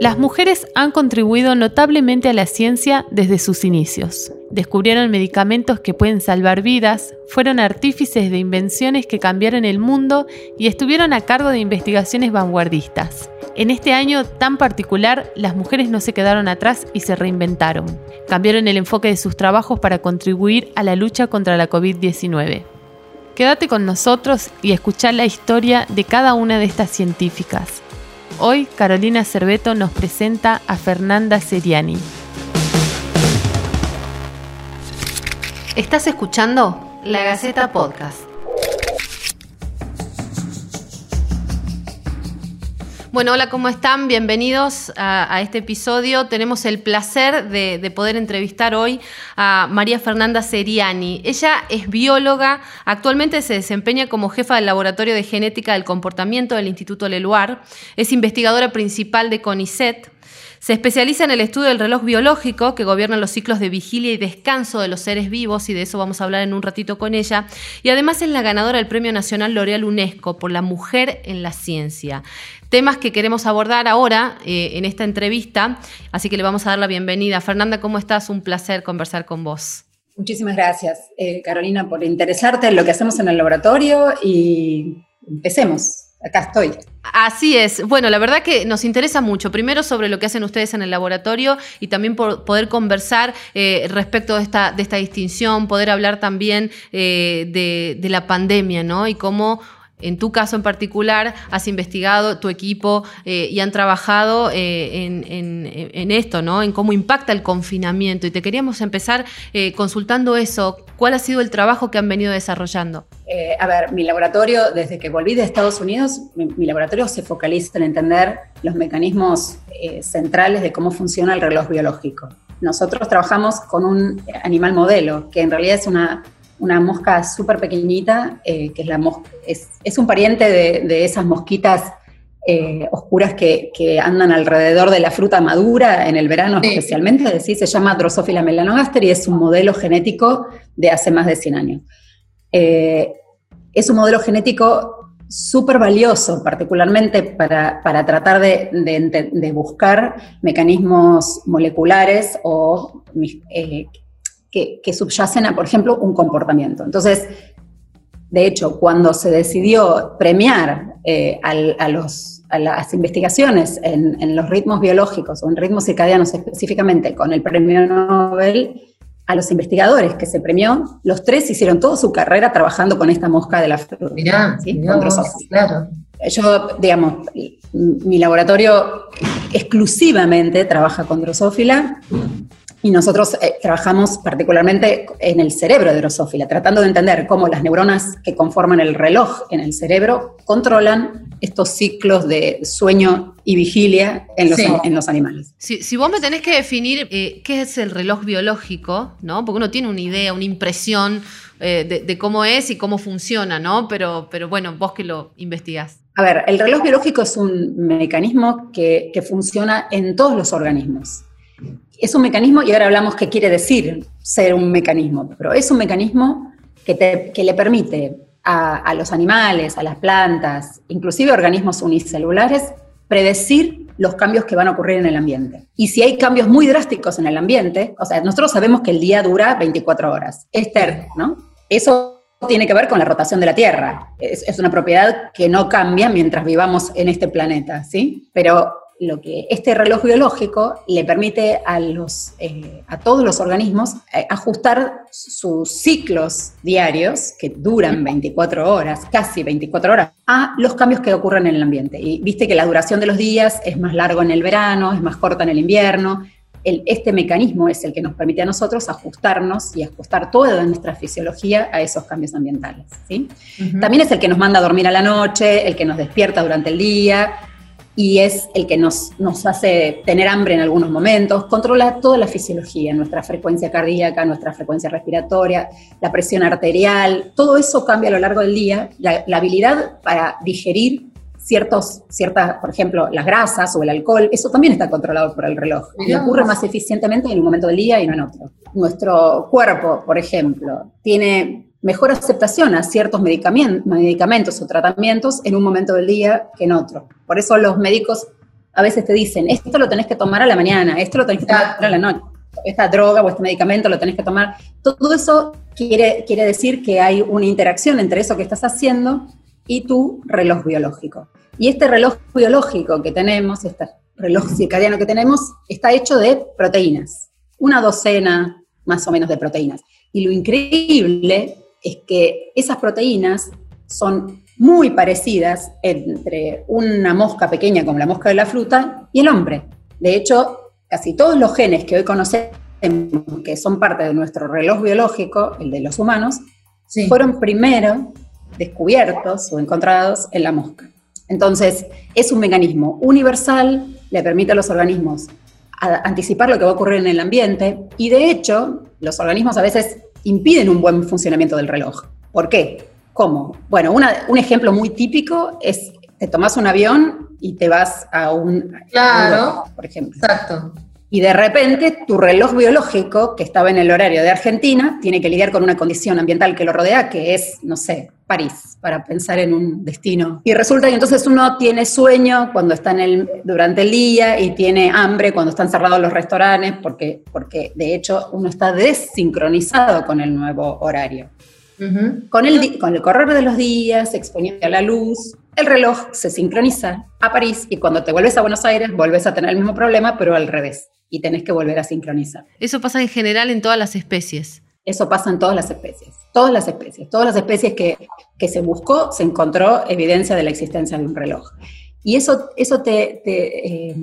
Las mujeres han contribuido notablemente a la ciencia desde sus inicios. Descubrieron medicamentos que pueden salvar vidas, fueron artífices de invenciones que cambiaron el mundo y estuvieron a cargo de investigaciones vanguardistas. En este año tan particular, las mujeres no se quedaron atrás y se reinventaron. Cambiaron el enfoque de sus trabajos para contribuir a la lucha contra la COVID-19. Quédate con nosotros y escuchar la historia de cada una de estas científicas. Hoy Carolina Cerveto nos presenta a Fernanda Seriani. ¿Estás escuchando? La Gaceta Podcast. Bueno, hola, ¿cómo están? Bienvenidos a, este episodio. Tenemos el placer de, poder entrevistar hoy a María Fernanda Seriani. Ella es bióloga, actualmente se desempeña como jefa del Laboratorio de Genética del Comportamiento del Instituto Leluar, es investigadora principal de CONICET, se especializa en el estudio del reloj biológico que gobierna los ciclos de vigilia y descanso de los seres vivos, y de eso vamos a hablar en un ratito con ella. Y además es la ganadora del Premio Nacional L'Oreal UNESCO por la mujer en la ciencia. Temas que queremos abordar ahora eh, en esta entrevista, así que le vamos a dar la bienvenida. Fernanda, ¿cómo estás? Un placer conversar con vos. Muchísimas gracias, eh, Carolina, por interesarte en lo que hacemos en el laboratorio y empecemos acá estoy. Así es. Bueno, la verdad que nos interesa mucho. Primero sobre lo que hacen ustedes en el laboratorio y también por poder conversar eh, respecto de esta, de esta distinción, poder hablar también eh, de, la pandemia, ¿no? Y cómo en tu caso en particular, has investigado tu equipo eh, y han trabajado en, esto, ¿no? En cómo impacta el confinamiento. Y te queríamos empezar consultando eso. ¿Cuál ha sido el trabajo que han venido desarrollando? a ver, mi laboratorio, desde que volví de Estados Unidos, mi, laboratorio se focaliza en entender los mecanismos centrales de cómo funciona el reloj biológico. Nosotros trabajamos con un animal modelo, que en realidad es una una mosca súper pequeñita, eh, que es, la es, un pariente de, esas mosquitas eh, oscuras que, andan alrededor de la fruta madura en el verano especialmente, se llama Drosophila melanogaster y es un modelo genético de hace más de 100 años. Eh, es un modelo genético súper valioso, particularmente para, tratar de, buscar mecanismos moleculares o que, subyacen a, por ejemplo, un comportamiento. Entonces, de hecho, cuando se decidió premiar eh, a, los, a, las investigaciones en, los ritmos biológicos o en ritmos circadianos específicamente con el premio Nobel, a los investigadores que se premió, los tres hicieron toda su carrera trabajando con esta mosca de la fruta. Mirá, claro. Yo, digamos, mi laboratorio exclusivamente trabaja con drosófila y nosotros eh, trabajamos particularmente en el cerebro de Drosófila, tratando de entender cómo las neuronas que conforman el reloj en el cerebro controlan estos ciclos de sueño y vigilia en los, en los animales. Si, vos me tenés que definir eh, qué es el reloj biológico, ¿no? Porque uno tiene una idea, una impresión eh, de, cómo es y cómo funciona, ¿no? Pero, pero bueno, vos que lo investigás. A ver, el reloj biológico es un mecanismo que, que funciona en todos los organismos es un mecanismo, y ahora hablamos qué quiere decir ser un mecanismo, pero es un mecanismo que, le permite a, los animales, a las plantas, inclusive organismos unicelulares, predecir los cambios que van a ocurrir en el ambiente. Y si hay cambios muy drásticos en el ambiente, o sea, nosotros sabemos que el día dura 24 horas, Esther, ¿no? Eso tiene que ver con la rotación de la Tierra. Es, es, una propiedad que no cambia mientras vivamos en este planeta, ¿sí? Pero lo que este reloj biológico le permite a, los, eh, a todos los organismos eh, ajustar sus ciclos diarios, que duran 24 horas, casi 24 horas, a los cambios que ocurren en el ambiente. Y viste que la duración de los días es más largo en el verano, es más corta en el invierno. este mecanismo es el que nos permite a nosotros ajustarnos y ajustar toda nuestra fisiología a esos cambios ambientales. ¿sí? También es el que nos manda a dormir a la noche, el que nos despierta durante el día, y es el que nos, nos hace tener hambre en algunos momentos, controla toda la fisiología, nuestra frecuencia cardíaca, nuestra frecuencia respiratoria, la presión arterial, todo eso cambia a lo largo del día, la, habilidad para digerir ciertos, ciertas, por ejemplo, las grasas o el alcohol, eso también está controlado por el reloj y ocurre más eficientemente en un momento del día y no en otro. Nuestro cuerpo, por ejemplo, tiene mejor aceptación a ciertos medicamentos o tratamientos en un momento del día que en otro. Por eso los médicos a veces te dicen, esto lo tenés que tomar a la mañana, esto lo tenés que tomar a la noche, esta droga o este medicamento lo tenés que tomar. Todo eso quiere, quiere decir que hay una interacción entre eso que estás haciendo y tu reloj biológico. Y este reloj biológico que tenemos, este reloj circadiano que tenemos, está hecho de proteínas, una docena más o menos de proteínas. Y lo increíble es que esas proteínas son muy parecidas entre una mosca pequeña como la mosca de la fruta y el hombre. De hecho, casi todos los genes que hoy conocemos, que son parte de nuestro reloj biológico, el de los humanos, fueron primero descubiertos o encontrados en la mosca. Entonces, es un mecanismo universal, le permite a los organismos anticipar lo que va a ocurrir en el ambiente y de hecho, los organismos a veces impiden un buen funcionamiento del reloj. ¿Por qué? ¿Cómo? Bueno, un ejemplo muy típico es, te tomas un avión y te vas a un... Claro, por ejemplo. Exacto. Y de repente tu reloj biológico, que estaba en el horario de Argentina, tiene que lidiar con una condición ambiental que lo rodea, que es, no sé, París, para pensar en un destino. Y resulta que entonces uno tiene sueño cuando está en el, durante el día y tiene hambre cuando están cerrados los restaurantes, porque, porque de hecho uno está desincronizado con el nuevo horario. con, el, con el correr de los días, exponiendo a la luz, el reloj se sincroniza a París y cuando te vuelves a Buenos Aires vuelves a tener el mismo problema, pero al revés, y tenés que volver a sincronizar. Eso pasa en general en todas las especies. Eso pasa en todas las especies, todas las especies, todas las especies que, se buscó, se encontró evidencia de la existencia de un reloj. Y eso, eso te, eh,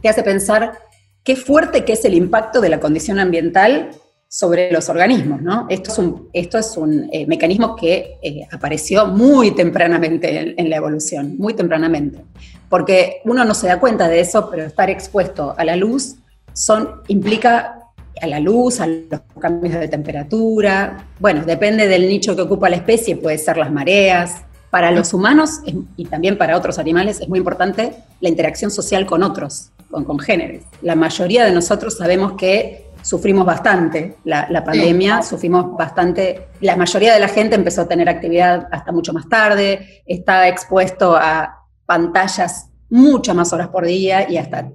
te, hace pensar qué fuerte que es el impacto de la condición ambiental sobre los organismos, ¿no? Esto es un, esto es un eh, mecanismo que eh, apareció muy tempranamente en, en, la evolución, muy tempranamente, porque uno no se da cuenta de eso, pero estar expuesto a la luz son, implica a la luz, a los cambios de temperatura. Bueno, depende del nicho que ocupa la especie, puede ser las mareas. Para los humanos y también para otros animales es muy importante la interacción social con otros, con congéneres. La mayoría de nosotros sabemos que sufrimos bastante la, pandemia, sufrimos bastante, la mayoría de la gente empezó a tener actividad hasta mucho más tarde, está expuesto a pantallas muchas más horas por día y hasta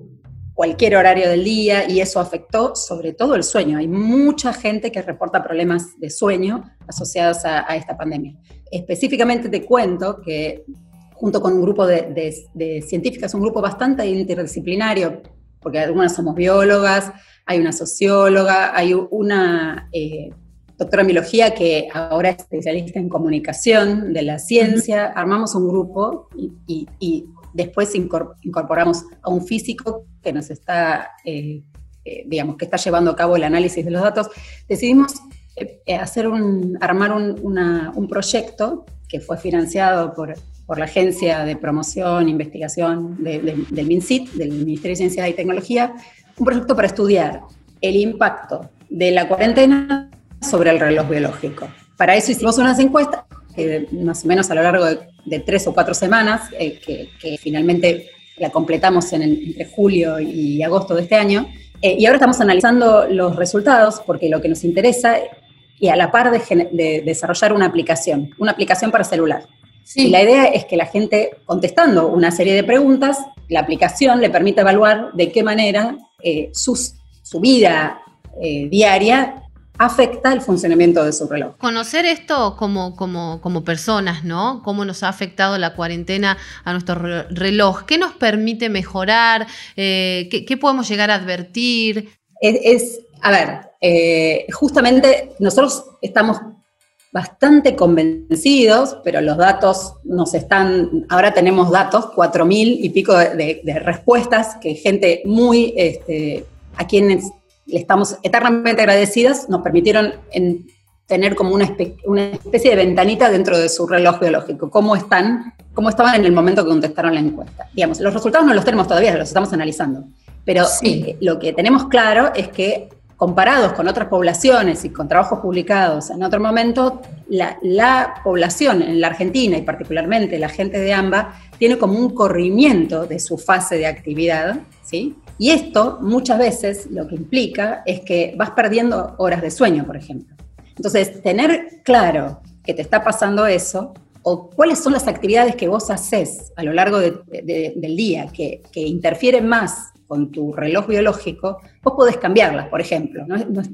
cualquier horario del día y eso afectó sobre todo el sueño. Hay mucha gente que reporta problemas de sueño asociados a, esta pandemia. Específicamente te cuento que junto con un grupo de, científicas, un grupo bastante interdisciplinario, porque algunas somos biólogas, hay una socióloga, hay una eh, doctora en biología que ahora es especialista en comunicación de la ciencia, armamos un grupo y Después incorporamos a un físico que nos está, eh, eh, digamos, que está llevando a cabo el análisis de los datos. Decidimos eh, hacer un, armar un, proyecto que fue financiado por, por, la Agencia de Promoción e Investigación del MINCIT, del Ministerio de Ciencia y Tecnología, un proyecto para estudiar el impacto de la cuarentena sobre el reloj biológico. Para eso hicimos unas encuestas más o menos a lo largo de, tres o cuatro semanas, que, finalmente la completamos en entre julio y agosto de este año. Eh, y ahora estamos analizando los resultados porque lo que nos interesa, y a la par de, desarrollar una aplicación, una aplicación para celular. Y la idea es que la gente, contestando una serie de preguntas, la aplicación le permite evaluar de qué manera eh, su vida diaria afecta el funcionamiento de su reloj. Conocer esto como, como, como personas, ¿no? Cómo nos ha afectado la cuarentena a nuestro reloj. ¿Qué nos permite mejorar? Eh, ¿qué, podemos llegar a advertir? Es, a ver, eh, justamente nosotros estamos bastante convencidos, pero los datos nos están, ahora tenemos datos, cuatro mil y pico de, respuestas, que gente muy, este, a quienes le estamos eternamente agradecidas, nos permitieron tener como una, especie de ventanita dentro de su reloj biológico, cómo están, cómo estaban en el momento que contestaron la encuesta. Digamos, los resultados no los tenemos todavía, los estamos analizando, pero eh, lo que tenemos claro es que comparados con otras poblaciones y con trabajos publicados en otro momento, la, la, población en la Argentina y particularmente la gente de AMBA tiene como un corrimiento de su fase de actividad, ¿sí? Y esto muchas veces lo que implica es que vas perdiendo horas de sueño, por ejemplo. Entonces, tener claro que te está pasando eso o cuáles son las actividades que vos haces a lo largo del día que, que interfieren más con tu reloj biológico, vos podés cambiarlas, por ejemplo.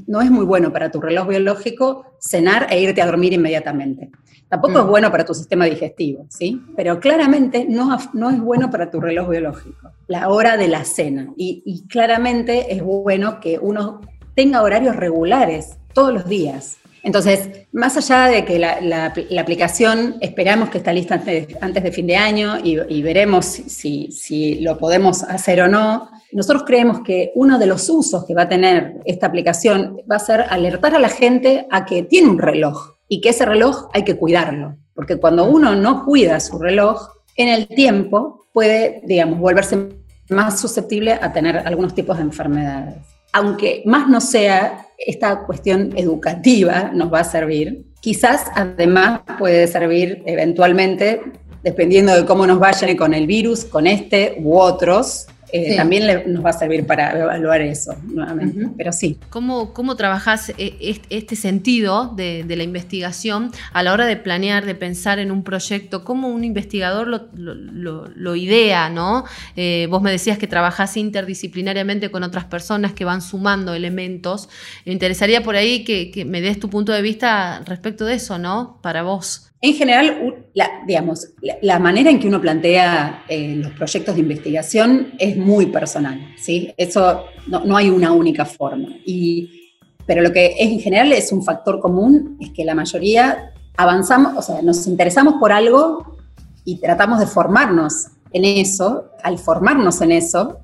No es, muy bueno para tu reloj biológico cenar e irte a dormir inmediatamente. Tampoco es mm. bueno para tu sistema digestivo, ¿sí? Pero claramente no, no es bueno para tu reloj biológico, la hora de la cena. Y, claramente es bueno que uno tenga horarios regulares todos los días. Entonces, más allá de que la, aplicación esperamos que está lista antes, de fin de año y, veremos si, si, lo podemos hacer o no, nosotros creemos que uno de los usos que va a tener esta aplicación va a ser alertar a la gente a que tiene un reloj y que ese reloj hay que cuidarlo, porque cuando uno no cuida su reloj, en el tiempo puede, digamos, volverse más susceptible a tener algunos tipos de enfermedades. Aunque más no sea, esta cuestión educativa nos va a servir. Quizás además puede servir eventualmente, dependiendo de cómo nos vayan con el virus, con este u otros, eh, también nos va a servir para evaluar eso nuevamente. Pero sí. ¿Cómo, cómo trabajás eh, este sentido de, la investigación a la hora de planear, de pensar en un proyecto? ¿Cómo un investigador lo, idea, no? Eh, vos me decías que trabajás interdisciplinariamente con otras personas que van sumando elementos. Me interesaría por ahí que, que me des tu punto de vista respecto de eso, ¿no? Para vos. En general, la, digamos, la, manera en que uno plantea eh, los proyectos de investigación es muy personal, ¿sí? Eso no, hay una única forma. Y, pero lo que es en general es un factor común, es que la mayoría avanzamos, o sea, nos interesamos por algo y tratamos de formarnos en eso. Al formarnos en eso,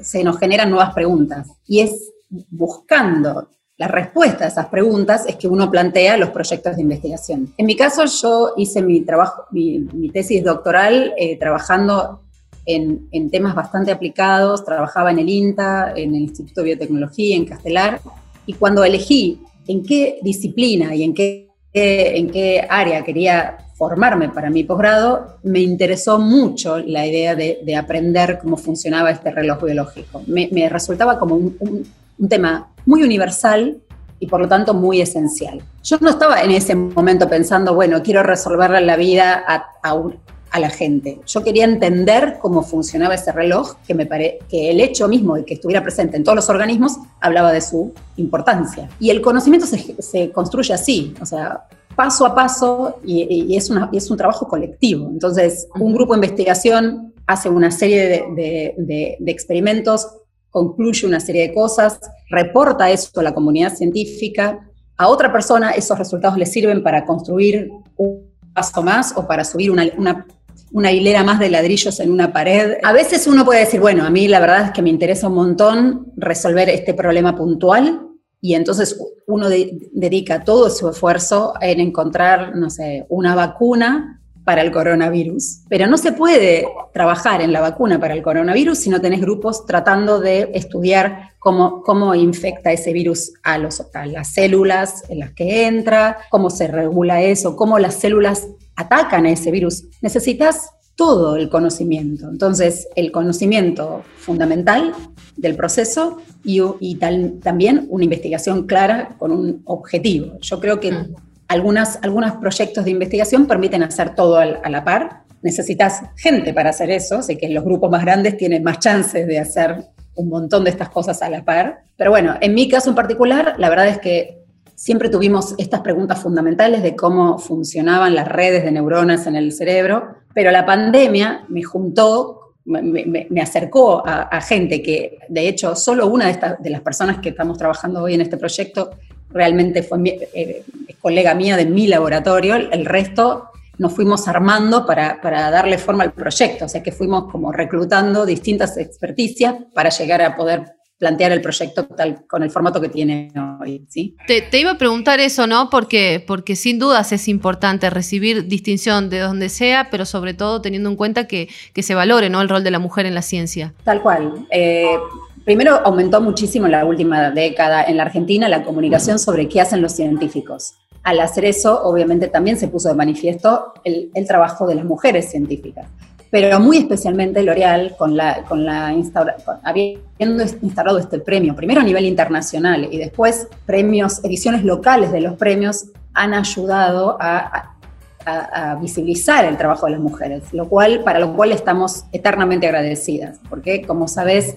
se nos generan nuevas preguntas. Y es buscando la respuesta a esas preguntas es que uno plantea los proyectos de investigación. En mi caso, yo hice mi trabajo, mi, tesis doctoral eh, trabajando en, temas bastante aplicados, trabajaba en el INTA, en el Instituto de Biotecnología, en Castelar, y cuando elegí en qué disciplina y en qué, en qué área quería formarme para mi posgrado, me interesó mucho la idea de, aprender cómo funcionaba este reloj biológico. Me, resultaba como un un tema muy universal y por lo tanto muy esencial. Yo no estaba en ese momento pensando, bueno, quiero resolverle la vida a, a, la gente. Yo quería entender cómo funcionaba ese reloj, que, me pare, que el hecho mismo de que estuviera presente en todos los organismos hablaba de su importancia. Y el conocimiento se, se construye así, o sea, paso a paso y, es, una, es, un trabajo colectivo. Entonces, un grupo de investigación hace una serie de, de, de, de experimentos concluye una serie de cosas, reporta eso a la comunidad científica, a otra persona esos resultados le sirven para construir un paso más o para subir una, hilera más de ladrillos en una pared. A veces uno puede decir, bueno, a mí la verdad es que me interesa un montón resolver este problema puntual y entonces uno dedica todo su esfuerzo en encontrar, no sé, una vacuna para el coronavirus. Pero no se puede trabajar en la vacuna para el coronavirus si no tenés grupos tratando de estudiar cómo, cómo infecta ese virus a, los, a las células en las que entra, cómo se regula eso, cómo las células atacan a ese virus. Necesitas todo el conocimiento. Entonces, el conocimiento fundamental del proceso y, y también una investigación clara con un objetivo. Yo creo que algunos proyectos de investigación permiten hacer todo a la par. Necesitas gente para hacer eso, así que los grupos más grandes tienen más chances de hacer un montón de estas cosas a la par. Pero bueno, en mi caso en particular, la verdad es que siempre tuvimos estas preguntas fundamentales de cómo funcionaban las redes de neuronas en el cerebro, pero la pandemia me juntó, me, acercó a, gente que, de hecho, solo una de, estas, de las personas que estamos trabajando hoy en este proyecto realmente fue eh, colega mía de mi laboratorio, el resto nos fuimos armando para, darle forma al proyecto, o sea que fuimos como reclutando distintas experticias para llegar a poder plantear el proyecto tal, con el formato que tiene hoy. ¿sí? Te, iba a preguntar eso, ¿no? Porque, porque sin dudas es importante recibir distinción de donde sea, pero sobre todo teniendo en cuenta que, se valore ¿no? el rol de la mujer en la ciencia. Tal cual. Eh, Primero, aumentó muchísimo en la última década en la Argentina la comunicación sobre qué hacen los científicos. Al hacer eso, obviamente también se puso de manifiesto el, trabajo de las mujeres científicas. Pero muy especialmente L'Oreal, con la, con la habiendo instalado este premio, primero a nivel internacional y después premios, ediciones locales de los premios, han ayudado a a, visibilizar el trabajo de las mujeres, lo cual, para lo cual estamos eternamente agradecidas, porque como sabes,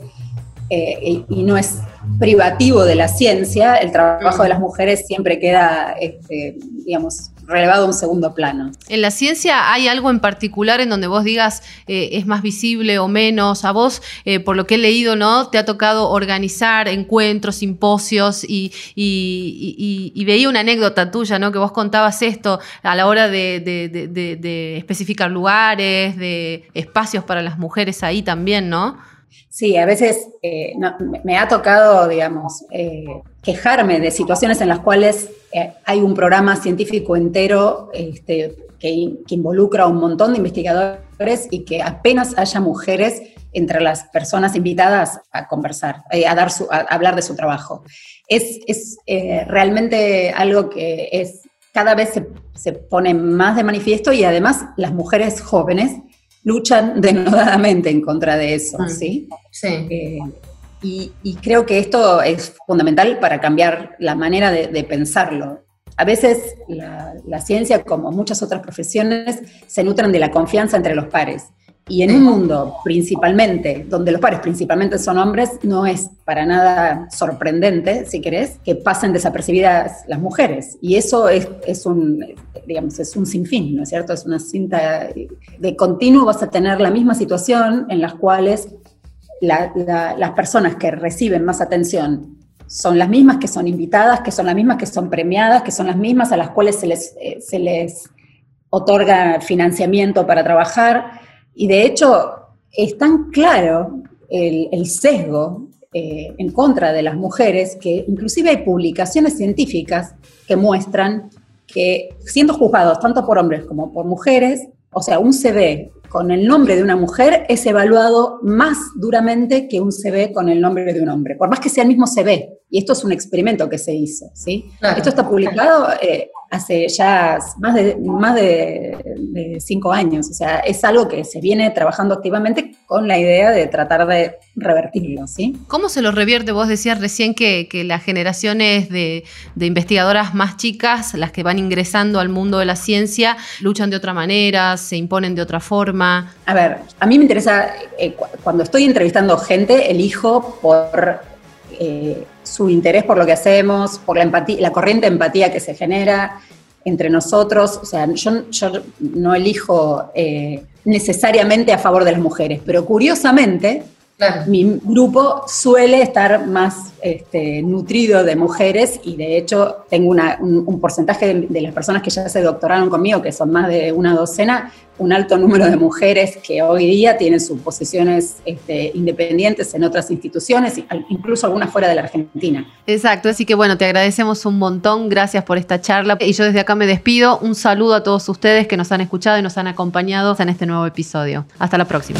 eh, y, no es privativo de la ciencia, el trabajo de las mujeres siempre queda, este, digamos, relevado a un segundo plano. En la ciencia hay algo en particular en donde vos digas eh, es más visible o menos. A vos, eh, por lo que he leído, ¿no? Te ha tocado organizar encuentros, simposios y, veía una anécdota tuya, ¿no? Que vos contabas esto a la hora de, de especificar lugares, de espacios para las mujeres ahí también, ¿no? Sí, a veces eh, me ha tocado, digamos, eh, quejarme de situaciones en las cuales eh, hay un programa científico entero este, que, involucra a un montón de investigadores y que apenas haya mujeres entre las personas invitadas a conversar, a, dar hablar de su trabajo. Es, realmente algo que es cada vez se, se pone más de manifiesto y además las mujeres jóvenes luchan denodadamente en contra de eso, mm. ¿sí? Sí. Eh, y, creo que esto es fundamental para cambiar la manera de, pensarlo. A veces la, la, ciencia, como muchas otras profesiones, se nutren de la confianza entre los pares. Y en un mundo principalmente, donde los pares principalmente son hombres, no es para nada sorprendente, si querés, que pasen desapercibidas las mujeres. Y eso es, es un, digamos, es un sinfín, ¿no es cierto? Es una cinta de continuo, vas a tener la misma situación en las cuales las personas que reciben más atención son las mismas que son invitadas, que son las mismas que son premiadas, que son las mismas a las cuales se les, eh, se les otorga financiamiento para trabajar y de hecho, es tan claro el, sesgo eh, en contra de las mujeres que inclusive hay publicaciones científicas que muestran que siendo juzgados tanto por hombres como por mujeres, o sea, un CV con el nombre de una mujer es evaluado más duramente que un CV con el nombre de un hombre, por más que sea el mismo CV. Y esto es un experimento que se hizo, ¿sí? Esto está publicado eh, hace ya más de, más de, cinco años, o sea, es algo que se viene trabajando activamente con la idea de tratar de revertirlo, ¿sí? ¿Cómo se lo revierte? Vos decías recién que, las generaciones de, investigadoras más chicas, las que van ingresando al mundo de la ciencia, luchan de otra manera, se imponen de otra forma. A ver, a mí me interesa, eh, cuando estoy entrevistando gente, elijo por... Eh, su interés por lo que hacemos, por la, empatía, la corriente de empatía que se genera entre nosotros. O sea, yo, no elijo eh, necesariamente a favor de las mujeres, pero curiosamente mi grupo suele estar más este, nutrido de mujeres y de hecho tengo un, porcentaje de, las personas que ya se doctoraron conmigo, que son más de una docena, un alto número de mujeres que hoy día tienen sus posiciones este, independientes en otras instituciones, incluso algunas fuera de la Argentina. Exacto, así que bueno, te agradecemos un montón, gracias por esta charla y yo desde acá me despido, un saludo a todos ustedes que nos han escuchado y nos han acompañado en este nuevo episodio. Hasta la próxima.